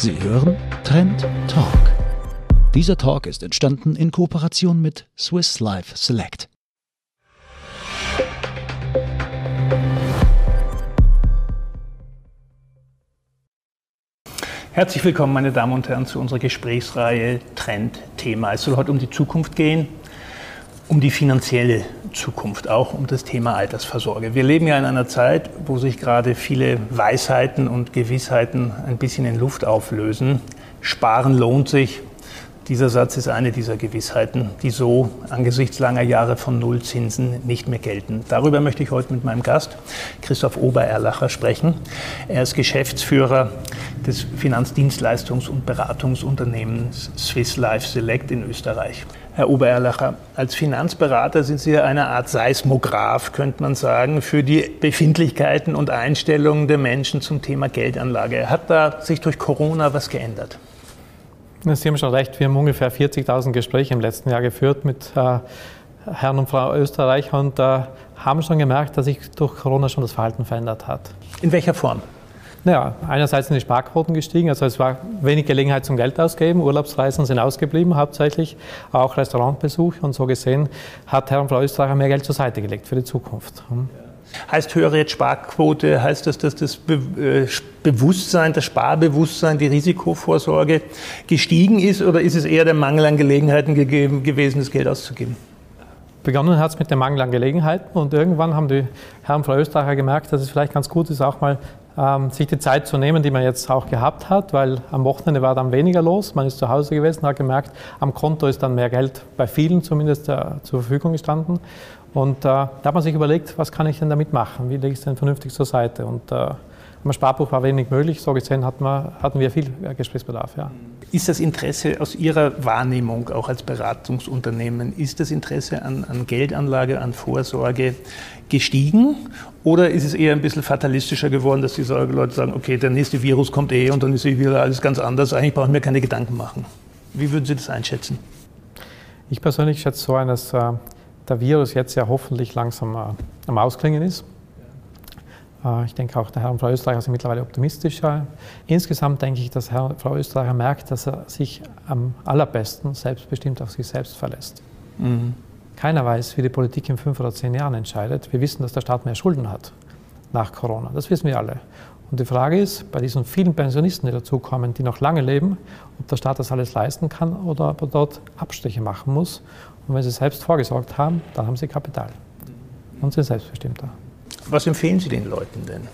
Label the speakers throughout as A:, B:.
A: Sie hören Trend Talk. Dieser Talk ist entstanden in Kooperation mit Swiss Life Select.
B: Herzlich willkommen, meine Damen und Herren, zu unserer Gesprächsreihe Trend Thema. Es soll heute um die Zukunft gehen, um die finanzielle Zukunft, auch um das Thema Altersvorsorge. Wir leben ja in einer Zeit, wo sich gerade viele Weisheiten und Gewissheiten ein bisschen in Luft auflösen. Sparen lohnt sich. Dieser Satz ist eine dieser Gewissheiten, die so angesichts langer Jahre von Nullzinsen nicht mehr gelten. Darüber möchte ich heute mit meinem Gast, Christoph Obererlacher, sprechen. Er ist Geschäftsführer des Finanzdienstleistungs- und Beratungsunternehmens Swiss Life Select in Österreich. Herr Obererlacher, als Finanzberater sind Sie ja eine Art Seismograph, könnte man sagen, für die Befindlichkeiten und Einstellungen der Menschen zum Thema Geldanlage. Hat da sich durch Corona was geändert?
C: Sie haben schon recht, wir haben ungefähr 40.000 Gespräche im letzten Jahr geführt mit äh, Herrn und Frau Österreicher und äh, haben schon gemerkt, dass sich durch Corona schon das Verhalten verändert hat.
B: In welcher Form?
C: Naja, einerseits sind die Sparquoten gestiegen, also es war wenig Gelegenheit zum Geld ausgeben, Urlaubsreisen sind ausgeblieben hauptsächlich, auch Restaurantbesuch und so gesehen hat Herr und Frau Österreicher mehr Geld zur Seite gelegt für die Zukunft. Hm.
B: Heißt höhere Sparquote, heißt das, dass das äh, Bewusstsein, das Sparbewusstsein, die Risikovorsorge gestiegen ist oder ist es eher der Mangel an Gelegenheiten gegeben, gewesen, das Geld auszugeben?
C: Begonnen hat es mit dem Mangel an Gelegenheiten und irgendwann haben die Herren Frau Österreicher gemerkt, dass es vielleicht ganz gut ist, auch mal sich die Zeit zu nehmen, die man jetzt auch gehabt hat, weil am Wochenende war dann weniger los, man ist zu Hause gewesen, hat gemerkt, am Konto ist dann mehr Geld bei vielen zumindest äh, zur Verfügung gestanden und äh, da hat man sich überlegt, was kann ich denn damit machen? Wie lege ich es denn vernünftig zur Seite? Und äh, im Sparbuch war wenig möglich. So gesehen hatten wir, hatten wir viel äh, Gesprächsbedarf. Ja.
B: Ist das Interesse aus Ihrer Wahrnehmung, auch als Beratungsunternehmen, ist das Interesse an, an Geldanlage, an Vorsorge gestiegen? Oder ist es eher ein bisschen fatalistischer geworden, dass die Leute sagen, okay, der nächste Virus kommt eh und dann ist eh wieder alles ganz anders. Eigentlich brauchen wir keine Gedanken machen. Wie würden Sie das einschätzen?
C: Ich persönlich schätze so ein, dass äh, der Virus jetzt ja hoffentlich langsam äh, am Ausklingen ist. Äh, ich denke auch, der Herr und Frau Österreicher sind mittlerweile optimistischer. Insgesamt denke ich, dass Herr Frau Österreicher merkt, dass er sich am allerbesten selbstbestimmt auf sich selbst verlässt. Mhm. Keiner weiß, wie die Politik in fünf oder zehn Jahren entscheidet. Wir wissen, dass der Staat mehr Schulden hat nach Corona. Das wissen wir alle. Und die Frage ist, bei diesen vielen Pensionisten, die dazukommen, die noch lange leben, ob der Staat das alles leisten kann oder ob er dort Abstriche machen muss. Und wenn sie selbst vorgesorgt haben, dann haben sie Kapital und sind selbstbestimmter.
B: Was empfehlen Sie den Leuten denn?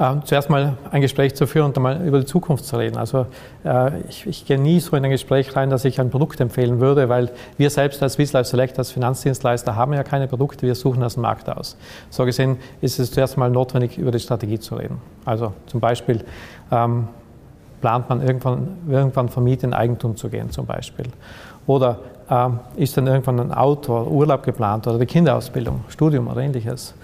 C: Ähm, zuerst mal ein Gespräch zu führen und einmal über die Zukunft zu reden. Also äh, ich, ich, gehe nie so in ein Gespräch rein, dass ich ein Produkt empfehlen würde, weil wir selbst als Swiss Life Select, als Finanzdienstleister haben ja keine Produkte, wir suchen aus dem Markt aus. So gesehen ist es zuerst mal notwendig, über die Strategie zu reden. Also zum Beispiel ähm, plant man irgendwann, irgendwann vermietet in Eigentum zu gehen zum Beispiel. Oder ähm, ist dann irgendwann ein Auto, Urlaub geplant oder die Kinderausbildung, Studium oder ähnliches.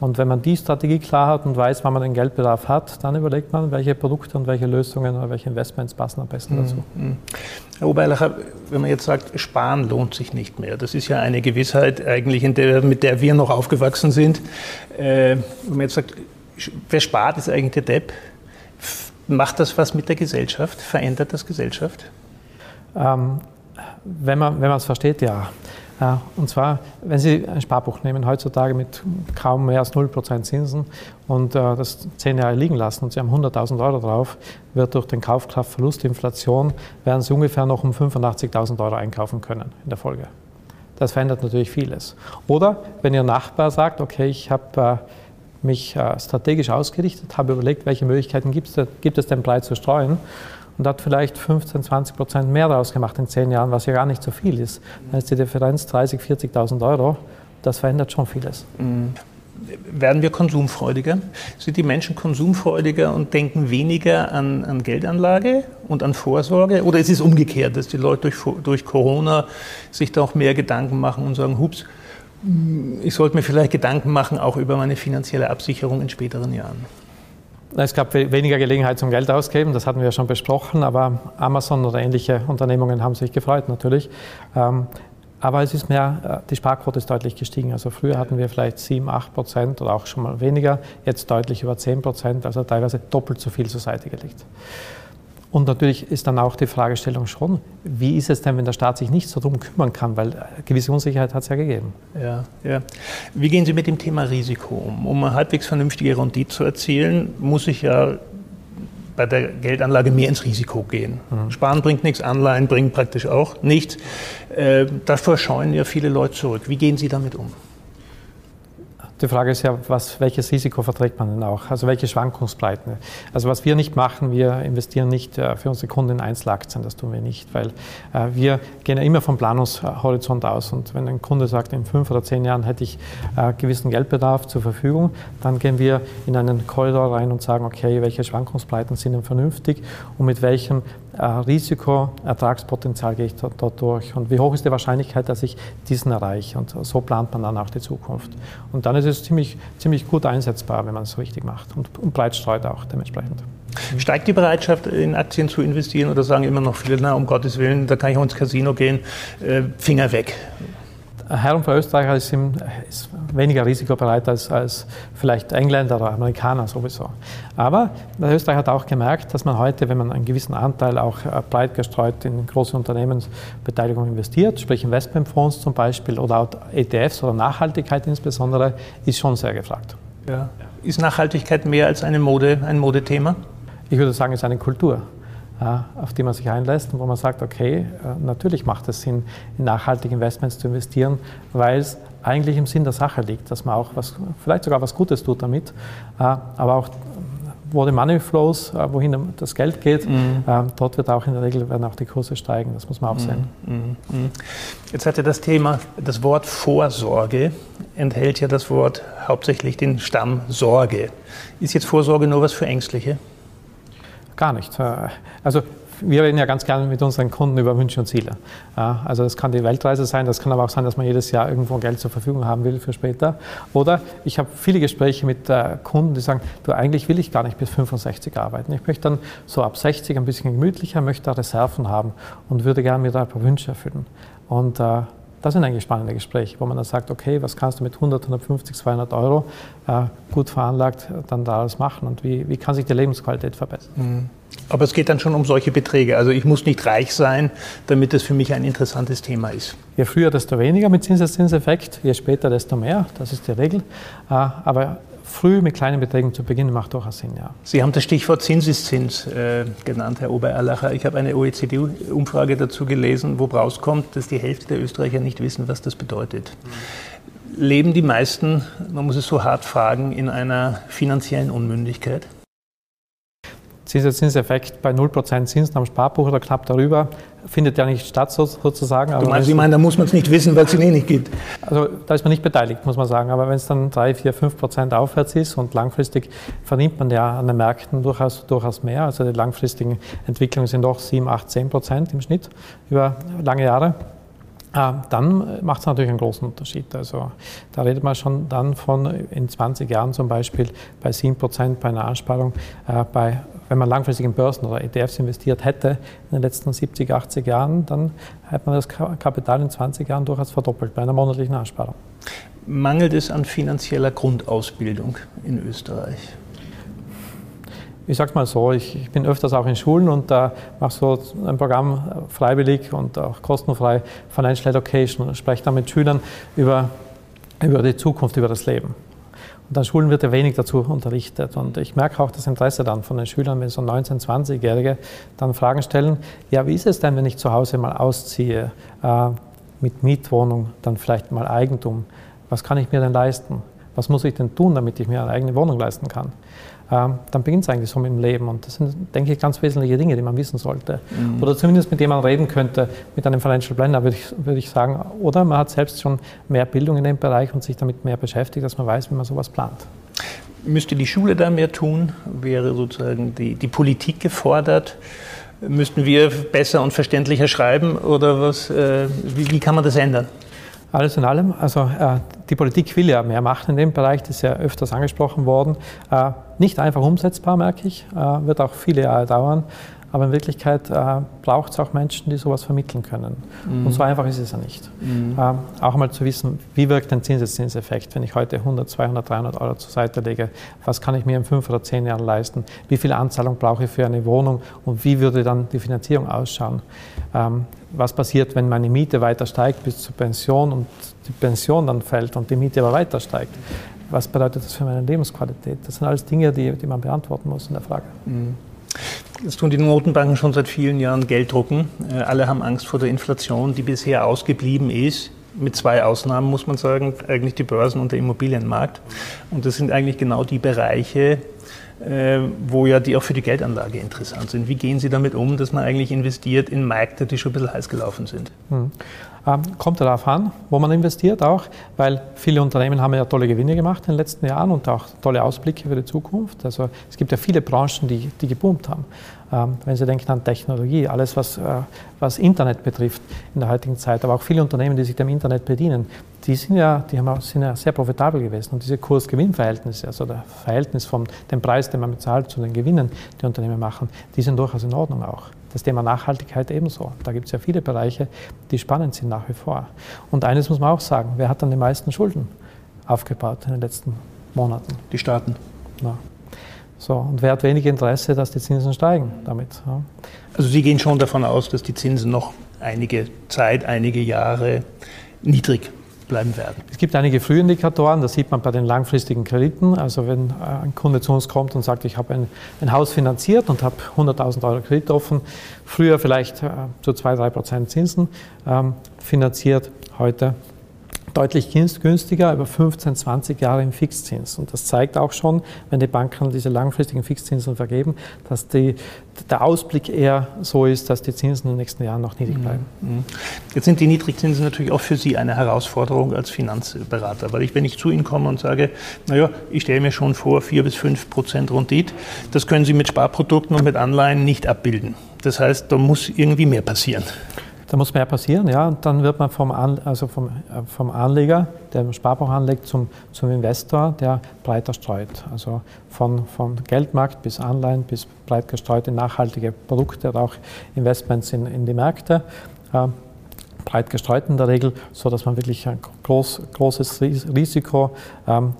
C: Und wenn man die Strategie klar hat und weiß, wann man den Geldbedarf hat, dann überlegt man, welche Produkte und welche Lösungen oder welche Investments passen am besten dazu. Mhm.
B: Herr Oberlacher, wenn man jetzt sagt, Sparen lohnt sich nicht mehr, das ist ja eine Gewissheit eigentlich, der, mit der wir noch aufgewachsen sind. Äh, wenn man jetzt sagt, wer spart, ist eigentlich der Depp. Macht das was mit der Gesellschaft? Verändert das Gesellschaft?
C: Ähm, wenn man es versteht, ja. Und zwar, wenn Sie ein Sparbuch nehmen, heutzutage mit kaum mehr als 0% Zinsen und äh, das zehn Jahre liegen lassen und Sie haben 100.000 Euro drauf, wird durch den Kaufkraftverlust, Inflation, werden Sie ungefähr noch um 85.000 Euro einkaufen können in der Folge. Das verändert natürlich vieles. Oder wenn Ihr Nachbar sagt, okay, ich habe äh, mich äh, strategisch ausgerichtet, habe überlegt, welche Möglichkeiten gibt es denn breit zu streuen und hat vielleicht 15, 20 Prozent mehr daraus gemacht in zehn Jahren, was ja gar nicht so viel ist. Dann ist die Differenz 30, 40.000 Euro. Das verändert schon vieles. Mhm.
B: Werden wir konsumfreudiger? Sind die Menschen konsumfreudiger und denken weniger an, an Geldanlage und an Vorsorge? Oder ist es umgekehrt, dass die Leute durch, durch Corona sich da auch mehr Gedanken machen und sagen, hups, ich sollte mir vielleicht Gedanken machen, auch über meine finanzielle Absicherung in späteren Jahren?
C: Es gab weniger Gelegenheit zum Geld ausgeben, das hatten wir schon besprochen, aber Amazon oder ähnliche Unternehmungen haben sich gefreut natürlich. Ähm, aber es ist mehr, äh, die Sparquote ist deutlich gestiegen. Also früher hatten wir vielleicht 7, 8 Prozent oder auch schon mal weniger, jetzt deutlich über 10 Prozent, also teilweise doppelt so viel zur Seite gelegt. Und natürlich ist dann auch die Fragestellung schon, wie ist es denn, wenn der Staat sich nicht so darum kümmern kann, weil gewisse Unsicherheit hat es ja gegeben.
B: Ja, ja. Wie gehen Sie mit dem Thema Risiko um? Um eine halbwegs vernünftige Rendite zu erzielen, muss ich ja bei der Geldanlage mehr ins Risiko gehen. Mhm. Sparen bringt nichts, Anleihen bringen praktisch auch nichts. Äh, davor scheuen ja viele Leute zurück. Wie gehen Sie damit um?
C: Die Frage ist ja, was, welches Risiko verträgt man denn auch? Also welche Schwankungsbreiten? Also was wir nicht machen, wir investieren nicht äh, für unsere Kunden in Einzelaktien, das tun wir nicht, weil äh, wir gehen ja immer vom Planungshorizont aus und wenn ein Kunde sagt, in fünf oder zehn Jahren hätte ich äh, gewissen Geldbedarf zur Verfügung, dann gehen wir in einen Korridor rein und sagen, okay, welche Schwankungsbreiten sind denn vernünftig und mit welchem Risiko, Ertragspotenzial gehe ich dort durch und wie hoch ist die Wahrscheinlichkeit, dass ich diesen erreiche und so plant man dann auch die Zukunft. Und dann ist es ziemlich, ziemlich gut einsetzbar, wenn man es richtig macht und, und breit streut auch dementsprechend.
B: Steigt die Bereitschaft, in Aktien zu investieren oder sagen immer noch viele, na, um Gottes Willen, da kann ich auch ins Casino gehen, äh, Finger weg?
C: Herr und Frau Österreicher ist, im, ist weniger risikobereit als, als, vielleicht Engländer oder Amerikaner sowieso. Aber der Österreicher hat auch gemerkt, dass man heute, wenn man einen gewissen Anteil auch äh, breit gestreut in große Unternehmensbeteiligung investiert, sprich Investmentfonds zum Beispiel oder auch ETFs oder Nachhaltigkeit insbesondere, ist schon sehr gefragt.
B: Ja. Ist Nachhaltigkeit mehr als eine Mode, ein Modethema?
C: Ich würde sagen, es ist eine Kultur auf die man sich einlässt und wo man sagt, okay, äh, natürlich macht es Sinn, in nachhaltige Investments zu investieren, weil es eigentlich im Sinn der Sache liegt, dass man auch was, vielleicht sogar was Gutes tut damit, äh, aber auch wo die Money flows, äh, wohin das Geld geht, mhm. dort wird auch in der Regel werden auch die Kurse steigen. Das muss man auch mhm. sehen. Mhm.
B: mhm. Jetzt hatte das Thema, das Wort Vorsorge enthält ja das Wort hauptsächlich den Stamm Sorge. Ist jetzt Vorsorge nur was für Ängstliche?
C: Gar nicht. Äh, also wir reden ja ganz gerne mit unseren Kunden über Wünsche und Ziele. Also das kann die Weltreise sein, das kann aber auch sein, dass man jedes Jahr irgendwo Geld zur Verfügung haben will für später. Oder ich habe viele Gespräche mit äh, Kunden, die sagen, du eigentlich will ich gar nicht bis 65 arbeiten. Ich möchte dann so ab 60 ein bisschen gemütlicher, möchte da Reserven haben und würde gerne mir da ein paar Wünsche erfüllen. Und äh, das sind eigentlich spannende Gespräche, wo man dann sagt, okay, was kannst du mit 100, 150, 200 Euro äh, gut veranlagt dann da alles machen und wie, wie kann sich die Lebensqualität verbessern? Mhm.
B: Aber es geht dann schon um solche Beträge. Also ich muss nicht reich sein, damit es für mich ein interessantes Thema ist.
C: Je früher, desto weniger mit Zinseszinseffekt, je später, desto mehr. Das ist die Regel. Äh, aber früh mit kleinen Beträgen zu beginnen, macht durchaus Sinn, ja.
B: Sie haben das Stichwort Zinseszins äh, genannt, Herr Obererlacher. Ich habe eine OECD-Umfrage dazu gelesen, wo rauskommt, dass die Hälfte der Österreicher nicht wissen, was das bedeutet. Leben die meisten, man muss es so hart fragen, in einer finanziellen Unmündigkeit?
C: Zinseszinseffekt bei 0% Zinsen am Sparbuch oder knapp darüber findet ja nicht statt sozusagen.
B: du meinst, Sie meinen, da muss man es nicht wissen, weil es eh nicht gibt?
C: Also da ist man nicht beteiligt, muss man sagen. Aber wenn es dann 3, 4, 5 Prozent aufwärts ist und langfristig verdient man ja an den Märkten durchaus, durchaus mehr. Also die langfristigen Entwicklungen sind doch 7, 8, 10 Prozent im Schnitt über lange Jahre. Äh, dann macht es natürlich einen großen Unterschied. Also da redet man schon dann von in 20 Jahren zum Beispiel bei 7% bei einer Ansparung, äh, bei, wenn man langfristig in Börsen oder ETFs investiert hätte in den letzten 70, 80 Jahren, dann hätte man das Kapital in 20 Jahren durchaus verdoppelt bei einer monatlichen Ansparung.
B: Mangelt es an finanzieller Grundausbildung in Österreich?
C: ich sag's mal so, ich, ich, bin öfters auch in Schulen und da äh, mache so ein Programm freiwillig und auch kostenfrei Financial Education und spreche dann mit Schülern über, über die Zukunft, über das Leben. Und an Schulen wird ja wenig dazu unterrichtet. Und ich merke auch das Interesse dann von den Schülern, wenn so 19-, 20-Jährige dann Fragen stellen, ja, wie ist es denn, wenn ich zu Hause mal ausziehe, äh, mit Mietwohnung, dann vielleicht mal Eigentum? Was kann ich mir denn leisten? Was muss ich denn tun, damit ich mir eine eigene Wohnung leisten kann? Ähm, dann beginnt es eigentlich so mit dem Leben. Und das sind, denke ich, ganz wesentliche Dinge, die man wissen sollte. Mhm. Oder zumindest mit dem man reden könnte, mit einem Financial Planner, würde ich, würde ich sagen. Oder man hat selbst schon mehr Bildung in dem Bereich und sich damit mehr beschäftigt, dass man weiß, wie man sowas plant.
B: Müsste die Schule da mehr tun? Wäre sozusagen die, die Politik gefordert? Müssten wir besser und verständlicher schreiben? Oder was, äh, wie, wie kann man das ändern?
C: Alles in allem, also äh, die Politik will ja mehr machen in dem Bereich, das ist ja öfters angesprochen worden. Äh, nicht einfach umsetzbar, merke ich, äh, wird auch viele Jahre dauern. Aber in Wirklichkeit äh, braucht es auch Menschen, die sowas vermitteln können. Mhm. Und so einfach ist es ja nicht. Mhm. Ähm, auch mal zu wissen, wie wirkt ein Zinseszinseffekt, wenn ich heute 100, 200, 300 Euro zur Seite lege. Was kann ich mir in fünf oder zehn Jahren leisten? Wie viel Anzahlung brauche ich für eine Wohnung? Und wie würde dann die Finanzierung ausschauen? Ähm, was passiert, wenn meine Miete weiter steigt bis zur Pension und die Pension dann fällt und die Miete aber weiter steigt? Was bedeutet das für meine Lebensqualität? Das sind alles Dinge, die, die man beantworten muss in der Frage. Mhm.
B: Jetzt tun die Notenbanken schon seit vielen Jahren Geld drucken. Äh, alle haben Angst vor der Inflation, die bisher ausgeblieben ist. Mit zwei Ausnahmen muss man sagen, eigentlich die Börsen und der Immobilienmarkt. Und das sind eigentlich genau die Bereiche, wo ja die auch für die Geldanlage interessant sind. Wie gehen Sie damit um, dass man eigentlich investiert in Märkte, die schon ein bisschen heiß gelaufen sind? Hm.
C: Ähm, kommt darauf an, wo man investiert auch, weil viele Unternehmen haben ja tolle Gewinne gemacht in den letzten Jahren und auch tolle Ausblicke für die Zukunft. Also es gibt ja viele Branchen, die, die geboomt haben. Ähm, wenn Sie denken an Technologie, alles was, äh, was Internet betrifft in der heutigen Zeit, aber auch viele Unternehmen, die sich dem Internet bedienen, die sind ja, die haben sind ja sehr profitabel gewesen. Und diese Kurs-Gewinn-Verhältnisse, also das Verhältnis vom dem Preis, den man bezahlt, zu den Gewinnen, die Unternehmen machen, die sind durchaus in Ordnung auch. Das Thema Nachhaltigkeit ebenso. Da gibt es ja viele Bereiche, die spannend sind nach wie vor. Und eines muss man auch sagen, wer hat dann die meisten Schulden aufgebaut in den letzten Monaten?
B: Die Staaten.
C: Ja. So, und wer hat wenig Interesse, dass die Zinsen steigen damit? Ja.
B: Also Sie gehen schon davon aus, dass die Zinsen noch einige Zeit, einige Jahre niedrig bleiben werden.
C: Es gibt einige Frühindikatoren, das sieht man bei den langfristigen Krediten. Also wenn äh, ein Kunde zu uns kommt und sagt, ich habe ein, ein Haus finanziert und habe 100.000 Euro Kredit offen, früher vielleicht äh, zu 2-3 Prozent Zinsen ähm, finanziert, heute deutlich günstiger, über 15, 20 Jahre im Fixzins. Und das zeigt auch schon, wenn die Banken diese langfristigen Fixzinsen vergeben, dass die, der Ausblick eher so ist, dass die Zinsen in den nächsten Jahren noch niedrig bleiben. Mhm. Mhm.
B: Jetzt sind die Niedrigzinsen natürlich auch für Sie eine Herausforderung als Finanzberater, weil ich, wenn ich zu Ihnen komme und sage, naja, ich stelle mir schon vor, 4 bis 5 Prozent Rendite, das können Sie mit Sparprodukten und mit Anleihen nicht abbilden. Das heißt, da muss irgendwie mehr passieren.
C: Da muss mehr passieren, ja. Und dann wird man vom, An, also vom, äh, vom Anleger, der im Sparbuch anlegt, zum, zum Investor, der breiter streut. Also von, von Geldmarkt bis Anleihen bis breit gestreute nachhaltige Produkte oder auch Investments in, in die Märkte. Äh, breit gestreut in der Regel, so dass man wirklich ein groß, großes Risiko ähm,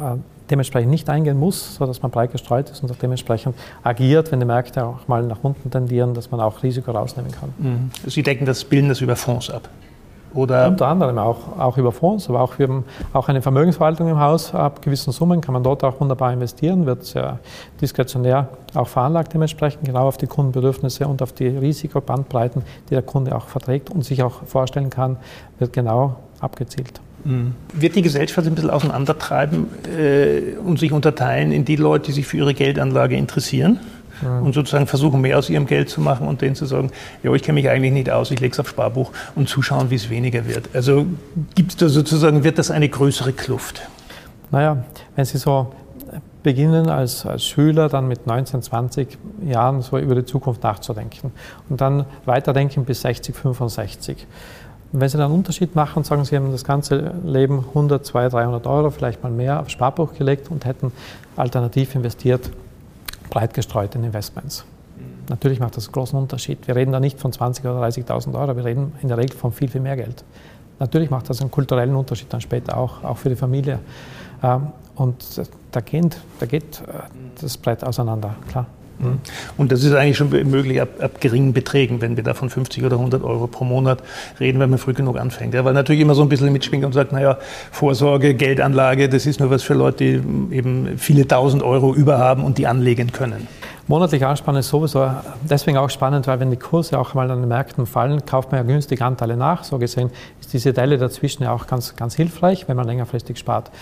C: äh, dementsprechend nicht eingehen muss, sodass man breit gestreut ist und auch dementsprechend agiert, wenn die Märkte auch mal nach unten tendieren, dass man auch Risiko rausnehmen kann. Mhm.
B: Sie decken das, bilden das über Fonds ab?
C: Oder Unter anderem auch, auch über Fonds, aber auch wir haben auch eine Vermögensverwaltung im Haus. Ab gewissen Summen kann man dort auch wunderbar investieren, wird sehr diskretionär auch veranlagt dementsprechend, genau auf die Kundenbedürfnisse und auf die Risikobandbreiten, die der Kunde auch verträgt und sich auch vorstellen kann, wird genau abgezielt.
B: Wird die Gesellschaft ein bisschen auseinandertreiben äh, und sich unterteilen in die Leute, die sich für ihre Geldanlage interessieren? Und sozusagen versuchen, mehr aus ihrem Geld zu machen und denen zu sagen, ja, ich kenne mich eigentlich nicht aus, ich lege es auf Sparbuch und zuschauen, wie es weniger wird. Also gibt es da sozusagen, wird das eine größere Kluft?
C: Naja, wenn Sie so beginnen als, als Schüler dann mit 19, 20 Jahren so über die Zukunft nachzudenken und dann weiterdenken bis 60, 65 und wenn Sie dann einen Unterschied machen und sagen, Sie haben das ganze Leben 100, 200, 300 Euro, vielleicht mal mehr, auf Sparbuch gelegt und hätten alternativ investiert, breit gestreut in Investments. Natürlich macht das einen großen Unterschied. Wir reden da nicht von 20.000 oder 30.000 Euro, wir reden in der Regel von viel, viel mehr Geld. Natürlich macht das einen kulturellen Unterschied dann später auch, auch für die Familie. Ähm, und da geht, da geht äh, das Brett auseinander, klar.
B: Mhm. Und das ist eigentlich schon möglich ab, ab, geringen Beträgen, wenn wir da von 50 oder 100 Euro pro Monat reden, wenn man früh genug anfängt. Ja, weil natürlich immer so ein bisschen mitschwingt und sagt, naja, Vorsorge, Geldanlage, das ist nur was für Leute, die eben viele tausend Euro überhaben und die anlegen können.
C: Monatlich anspannen ist sowieso deswegen auch spannend, weil wenn die Kurse auch mal an den Märkten fallen, kauft man ja günstig Anteile nach. So gesehen ist diese Teile dazwischen ja auch ganz, ganz hilfreich, wenn man längerfristig spart.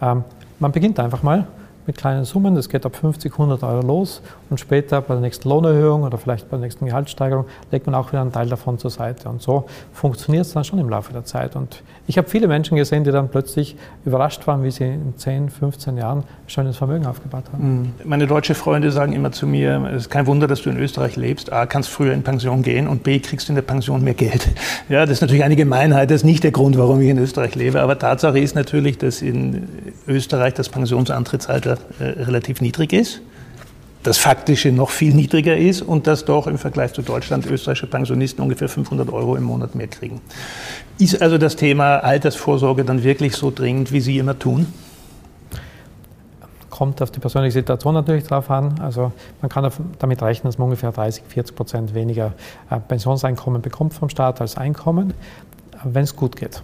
C: Ähm, man beginnt einfach mal mit kleinen Summen. Das geht ab 50, 100 Euro los und später bei der nächsten Lohnerhöhung oder vielleicht bei der nächsten Gehaltssteigerung legt man auch wieder einen Teil davon zur Seite. Und so funktioniert es dann schon im Laufe der Zeit. Und ich habe viele Menschen gesehen, die dann plötzlich überrascht waren, wie sie in 10, 15 Jahren schönes Vermögen aufgebaut haben.
B: Mhm. Meine deutsche Freunde sagen immer zu mir, es ist kein Wunder, dass du in Österreich lebst. A, kannst früher in Pension gehen und B, kriegst du in der Pension mehr Geld. Ja, das ist natürlich eine Gemeinheit, das ist nicht der Grund, warum ich in Österreich lebe. Aber Tatsache ist natürlich, dass in Österreich das Pensionsantrittsalter äh, relativ niedrig ist das Faktische noch viel niedriger ist und dass doch im Vergleich zu Deutschland österreichische Pensionisten ungefähr 500 Euro im Monat mehr kriegen. Ist also das Thema Altersvorsorge dann wirklich so dringend, wie Sie immer tun?
C: Kommt auf die persönliche Situation natürlich drauf an. Also man kann damit rechnen, dass man ungefähr 30, 40 Prozent weniger äh, Pensionseinkommen bekommt vom Staat als Einkommen, wenn es gut geht.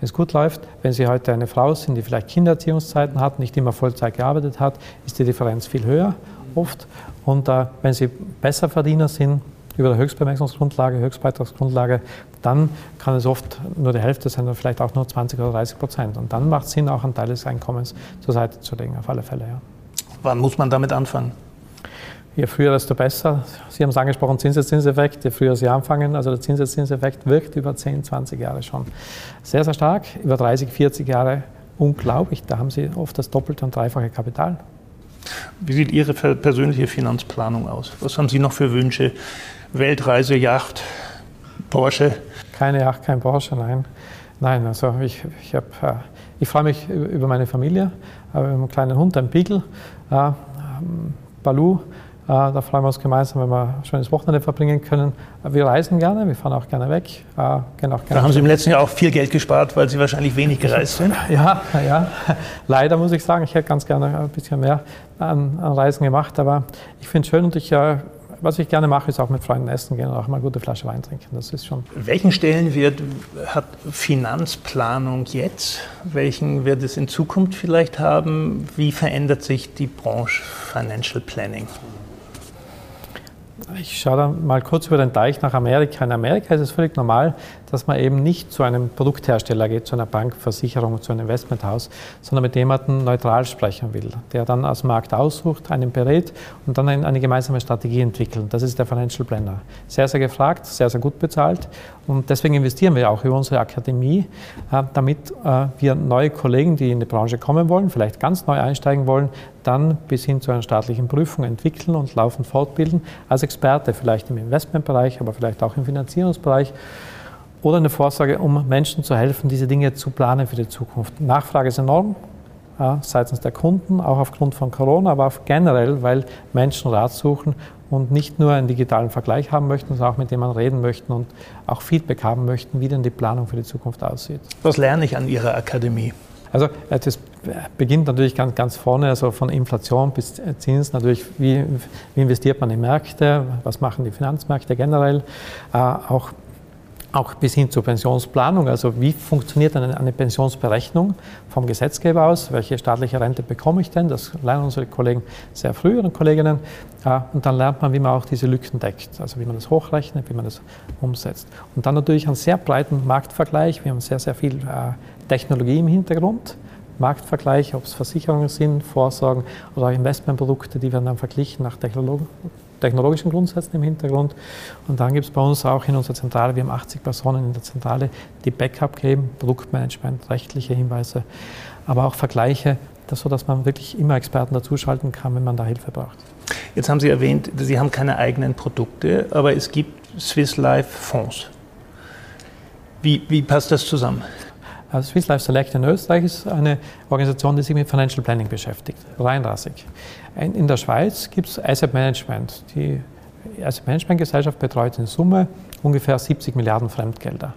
C: Wenn es gut läuft, wenn Sie heute eine Frau sind, die vielleicht Kindererziehungszeiten hat, nicht immer Vollzeit gearbeitet hat, ist die Differenz viel höher oft. Und äh, wenn Sie besser Verdiener sind, über der Höchstbemerkungsgrundlage, Höchstbeitragsgrundlage, dann kann es oft nur die Hälfte sein oder vielleicht auch nur 20 oder 30 Prozent. Und dann macht es Sinn, auch einen Teil des Einkommens zur Seite zu legen, auf alle Fälle. Ja.
B: Wann muss man damit anfangen?
C: Je früher, desto besser. Sie haben es angesprochen, Zinseszinseffekt. Je früher Sie anfangen, also der Zinseszinseffekt wirkt über 10, 20 Jahre schon sehr, sehr stark. Über 30, 40 Jahre unglaublich. Da haben Sie oft das doppelte und dreifache Kapital.
B: Wie sieht Ihre persönliche Finanzplanung aus? Was haben Sie noch für Wünsche? Weltreise, Yacht, Porsche?
C: Keine Yacht, kein Porsche, nein. Nein, also ich, ich, äh, ich freue mich über meine Familie, über einen kleinen Hund, einen Beagle, äh, Balu, äh, da freuen wir uns gemeinsam, wenn wir ein schönes Wochenende verbringen können. Wir reisen gerne, wir fahren auch gerne weg.
B: Gehen auch gerne da haben Sie im letzten Jahr auch viel Geld gespart, weil Sie wahrscheinlich wenig gereist sind.
C: Ja, ja. Leider muss ich sagen, ich hätte ganz gerne ein bisschen mehr an, an Reisen gemacht. Aber ich finde es schön und ich was ich gerne mache, ist auch mit Freunden essen gehen und auch mal eine gute Flasche Wein trinken. Das ist schon.
B: Welchen Stellenwert hat Finanzplanung jetzt? Welchen wird es in Zukunft vielleicht haben? Wie verändert sich die Branche Financial Planning?
C: Ich schaue da mal kurz über den Teich nach Amerika. In Amerika ist es völlig normal, dass man eben nicht zu einem Produkthersteller geht, zu einer Bank, Versicherung, zu einem Investmenthaus, sondern mit jemandem neutral sprechen will, der dann aus dem Markt aussucht, einen berät und dann eine gemeinsame Strategie entwickelt. Das ist der Financial Planner. Sehr, sehr gefragt, sehr, sehr gut bezahlt und deswegen investieren wir auch über unsere Akademie, damit äh, wir neue Kollegen, die in die Branche kommen wollen, vielleicht ganz neu einsteigen wollen, dann bis hin zu einer staatlichen Prüfung entwickeln und laufend fortbilden, als Experte, vielleicht im Investmentbereich, aber vielleicht auch im Finanzierungsbereich oder eine Vorsorge, um Menschen zu helfen, diese Dinge zu planen für die Zukunft. Nachfrage ist enorm, ja, seitens der Kunden, auch aufgrund von Corona, aber auch generell, weil Menschen Rat suchen und nicht nur einen digitalen Vergleich haben möchten, sondern auch mit dem man reden möchten und auch Feedback haben möchten, wie denn die Planung für die Zukunft aussieht.
B: Was lerne ich an Ihrer Akademie?
C: Also das beginnt natürlich ganz, ganz vorne, also von Inflation bis Zins, natürlich, wie, wie investiert man in Märkte, was machen die Finanzmärkte generell, äh, auch auch bis hin zur Pensionsplanung. Also wie funktioniert eine, eine, Pensionsberechnung vom Gesetzgeber aus? Welche staatliche Rente bekomme ich denn? Das lernen unsere Kollegen sehr früh und Kolleginnen. Und dann lernt man, wie man auch diese Lücken deckt, also wie man das hochrechnet, wie man das umsetzt. Und dann natürlich einen sehr breiten Marktvergleich. Wir haben sehr, sehr viel äh, Technologie im Hintergrund. Marktvergleich, ob es Versicherungen sind, Vorsorgen oder Investmentprodukte, die werden dann verglichen nach Technologie technologischen Grundsätzen im Hintergrund. Und dann gibt es bei uns auch in unserer Zentrale, wir haben 80 Personen in der Zentrale, die Backup geben, Produktmanagement, rechtliche Hinweise, aber auch Vergleiche, das, sodass man wirklich immer Experten dazuschalten kann, wenn man da Hilfe braucht.
B: Jetzt haben Sie erwähnt, Sie haben keine eigenen Produkte, aber es gibt Swiss Life Fonds. Wie, wie passt das zusammen?
C: Also Swiss Life Select in Österreich ist eine Organisation, die sich mit Financial Planning beschäftigt, reinrassig. In der Schweiz gibt es Asset Management. Die Asset Management Gesellschaft betreut in Summe ungefähr 70 Milliarden Fremdgelder.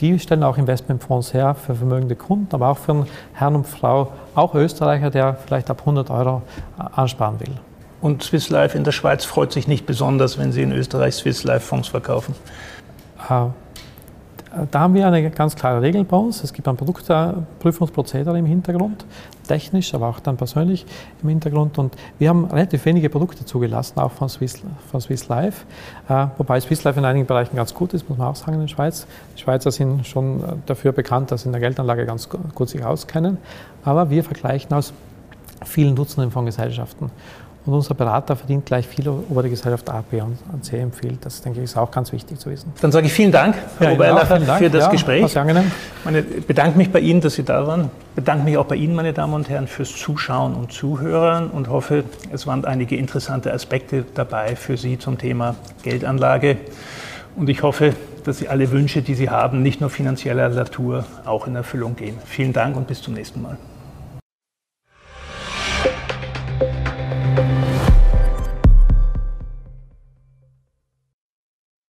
C: Die stellen auch Investmentfonds her für vermögende Kunden, aber auch für einen Herrn und Frau, auch Österreicher, der vielleicht ab 100 Euro ansparen will.
B: Und Swiss Life in der Schweiz freut sich nicht besonders, wenn Sie in Österreich Swiss Life Fonds verkaufen?
C: Äh, da haben wir eine ganz klare Regel bei uns. Es gibt ein Produktprüfungsprozedere im Hintergrund, technisch, aber auch dann persönlich im Hintergrund. Und wir haben relativ wenige Produkte zugelassen, auch von Swiss, von Swiss Life. Äh, wobei Swiss Life in einigen Bereichen ganz gut ist, muss man auch sagen, in der Schweiz. Die Schweizer sind schon dafür bekannt, dass sie in der Geldanlage ganz gut sich auskennen. Aber wir vergleichen aus vielen Dutzenden von Gesellschaften. Und unser Berater verdient gleich viel, ob er die Gesellschaft A, B und C empfiehlt. Das denke ich ist auch ganz wichtig zu wissen.
B: Dann sage ich vielen Dank, Herr ja, Obererlacher, für das ja, Gespräch.
C: Sehr angenehm.
B: Ich bedanke mich bei Ihnen, dass Sie da waren. Ich bedanke mich auch bei Ihnen, meine Damen und Herren, fürs Zuschauen und Zuhören und hoffe, es waren einige interessante Aspekte dabei für Sie zum Thema Geldanlage. Und ich hoffe, dass Sie alle Wünsche, die Sie haben, nicht nur finanzieller Natur, auch in Erfüllung gehen. Vielen Dank und bis zum nächsten Mal.